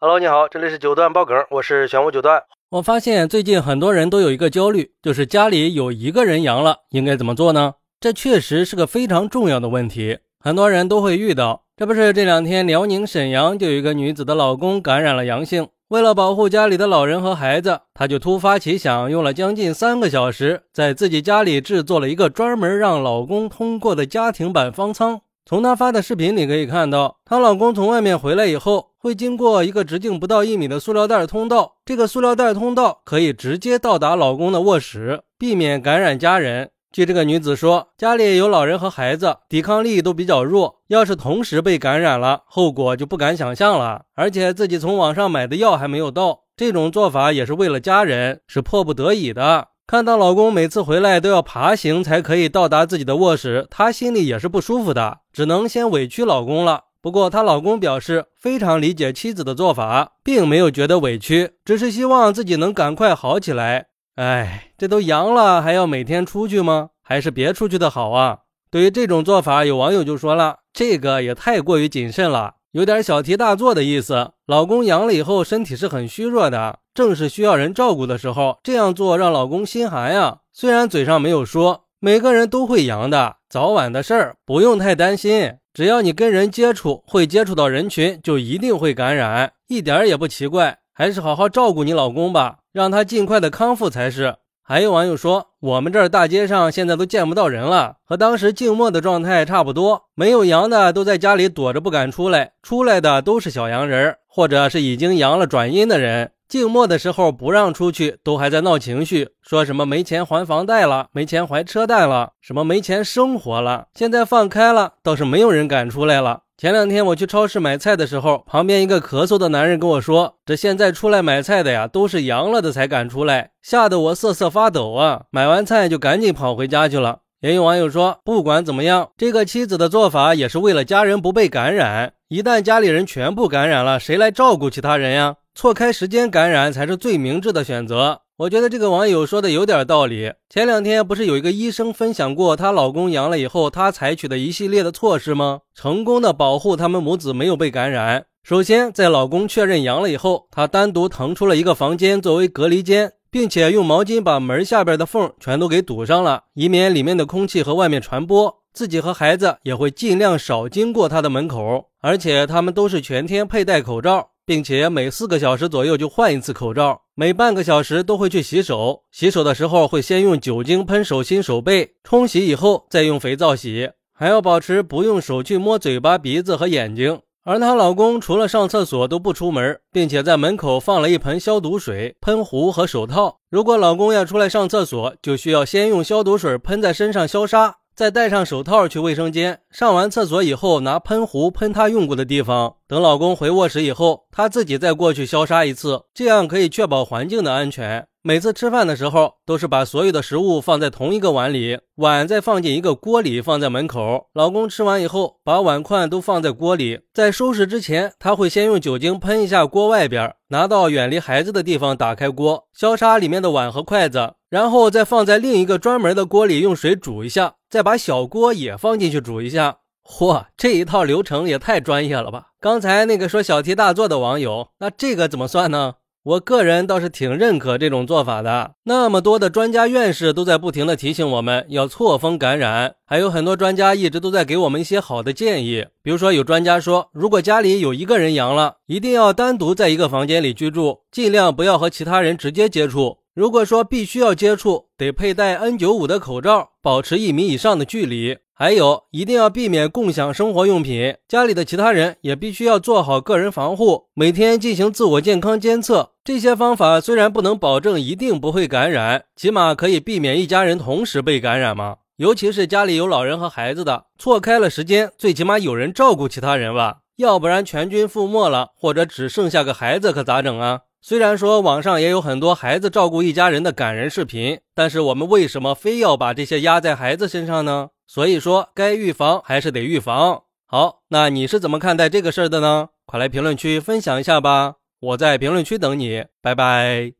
Hello，你好，这里是九段爆梗，我是玄武九段。我发现最近很多人都有一个焦虑，就是家里有一个人阳了，应该怎么做呢？这确实是个非常重要的问题，很多人都会遇到。这不是这两天辽宁沈阳就有一个女子的老公感染了阳性，为了保护家里的老人和孩子，她就突发奇想，用了将近三个小时，在自己家里制作了一个专门让老公通过的家庭版方舱。从她发的视频里可以看到，她老公从外面回来以后，会经过一个直径不到一米的塑料袋通道。这个塑料袋通道可以直接到达老公的卧室，避免感染家人。据这个女子说，家里有老人和孩子，抵抗力都比较弱，要是同时被感染了，后果就不敢想象了。而且自己从网上买的药还没有到，这种做法也是为了家人，是迫不得已的。看到老公每次回来都要爬行才可以到达自己的卧室，她心里也是不舒服的，只能先委屈老公了。不过她老公表示非常理解妻子的做法，并没有觉得委屈，只是希望自己能赶快好起来。哎，这都阳了还要每天出去吗？还是别出去的好啊！对于这种做法，有网友就说了，这个也太过于谨慎了。有点小题大做的意思。老公阳了以后，身体是很虚弱的，正是需要人照顾的时候，这样做让老公心寒呀。虽然嘴上没有说，每个人都会阳的，早晚的事儿，不用太担心。只要你跟人接触，会接触到人群，就一定会感染，一点也不奇怪。还是好好照顾你老公吧，让他尽快的康复才是。还有网友说，我们这儿大街上现在都见不到人了，和当时静默的状态差不多。没有阳的都在家里躲着不敢出来，出来的都是小阳人，或者是已经阳了转阴的人。静默的时候不让出去，都还在闹情绪，说什么没钱还房贷了，没钱还车贷了，什么没钱生活了。现在放开了，倒是没有人敢出来了。前两天我去超市买菜的时候，旁边一个咳嗽的男人跟我说：“这现在出来买菜的呀，都是阳了的才敢出来。”吓得我瑟瑟发抖啊！买完菜就赶紧跑回家去了。也有网友说，不管怎么样，这个妻子的做法也是为了家人不被感染。一旦家里人全部感染了，谁来照顾其他人呀？错开时间感染才是最明智的选择。我觉得这个网友说的有点道理。前两天不是有一个医生分享过她老公阳了以后，她采取的一系列的措施吗？成功的保护他们母子没有被感染。首先，在老公确认阳了以后，她单独腾出了一个房间作为隔离间，并且用毛巾把门下边的缝全都给堵上了，以免里面的空气和外面传播。自己和孩子也会尽量少经过她的门口，而且他们都是全天佩戴口罩。并且每四个小时左右就换一次口罩，每半个小时都会去洗手。洗手的时候会先用酒精喷手心、手背，冲洗以后再用肥皂洗。还要保持不用手去摸嘴巴、鼻子和眼睛。而她老公除了上厕所都不出门，并且在门口放了一盆消毒水、喷壶和手套。如果老公要出来上厕所，就需要先用消毒水喷在身上消杀。再戴上手套去卫生间，上完厕所以后拿喷壶喷他用过的地方。等老公回卧室以后，她自己再过去消杀一次，这样可以确保环境的安全。每次吃饭的时候，都是把所有的食物放在同一个碗里，碗再放进一个锅里，放在门口。老公吃完以后，把碗筷都放在锅里。在收拾之前，他会先用酒精喷一下锅外边，拿到远离孩子的地方，打开锅，消杀里面的碗和筷子，然后再放在另一个专门的锅里，用水煮一下，再把小锅也放进去煮一下。嚯，这一套流程也太专业了吧！刚才那个说小题大做的网友，那这个怎么算呢？我个人倒是挺认可这种做法的。那么多的专家院士都在不停的提醒我们要错峰感染，还有很多专家一直都在给我们一些好的建议。比如说，有专家说，如果家里有一个人阳了，一定要单独在一个房间里居住，尽量不要和其他人直接接触。如果说必须要接触，得佩戴 N95 的口罩，保持一米以上的距离。还有，一定要避免共享生活用品。家里的其他人也必须要做好个人防护，每天进行自我健康监测。这些方法虽然不能保证一定不会感染，起码可以避免一家人同时被感染嘛。尤其是家里有老人和孩子的，错开了时间，最起码有人照顾其他人吧。要不然全军覆没了，或者只剩下个孩子，可咋整啊？虽然说网上也有很多孩子照顾一家人的感人视频，但是我们为什么非要把这些压在孩子身上呢？所以说，该预防还是得预防。好，那你是怎么看待这个事儿的呢？快来评论区分享一下吧，我在评论区等你，拜拜。